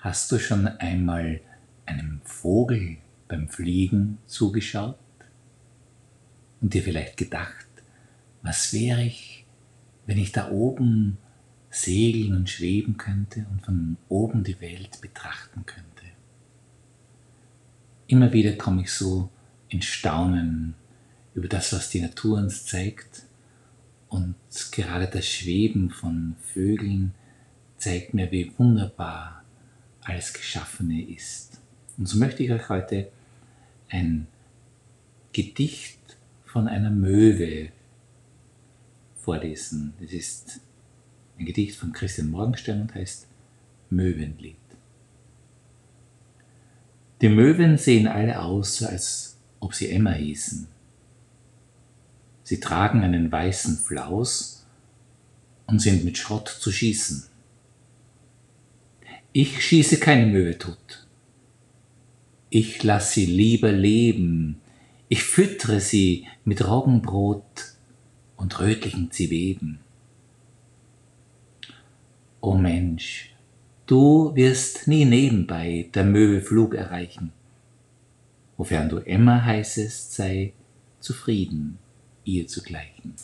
Hast du schon einmal einem Vogel beim Fliegen zugeschaut und dir vielleicht gedacht, was wäre ich, wenn ich da oben segeln und schweben könnte und von oben die Welt betrachten könnte? Immer wieder komme ich so in Staunen über das, was die Natur uns zeigt und gerade das Schweben von Vögeln zeigt mir, wie wunderbar alles Geschaffene ist. Und so möchte ich euch heute ein Gedicht von einer Möwe vorlesen. Das ist ein Gedicht von Christian Morgenstern und heißt Möwenlied. Die Möwen sehen alle aus, als ob sie Emma hießen. Sie tragen einen weißen Flaus und sind mit Schrott zu schießen. Ich schieße keine Möwe tot. Ich lass sie lieber leben. Ich füttere sie mit Roggenbrot und rötlichen Zwieben. O Mensch, du wirst nie nebenbei der Möwe Flug erreichen. Wofern du Emma heißest, sei zufrieden, ihr zu gleichen.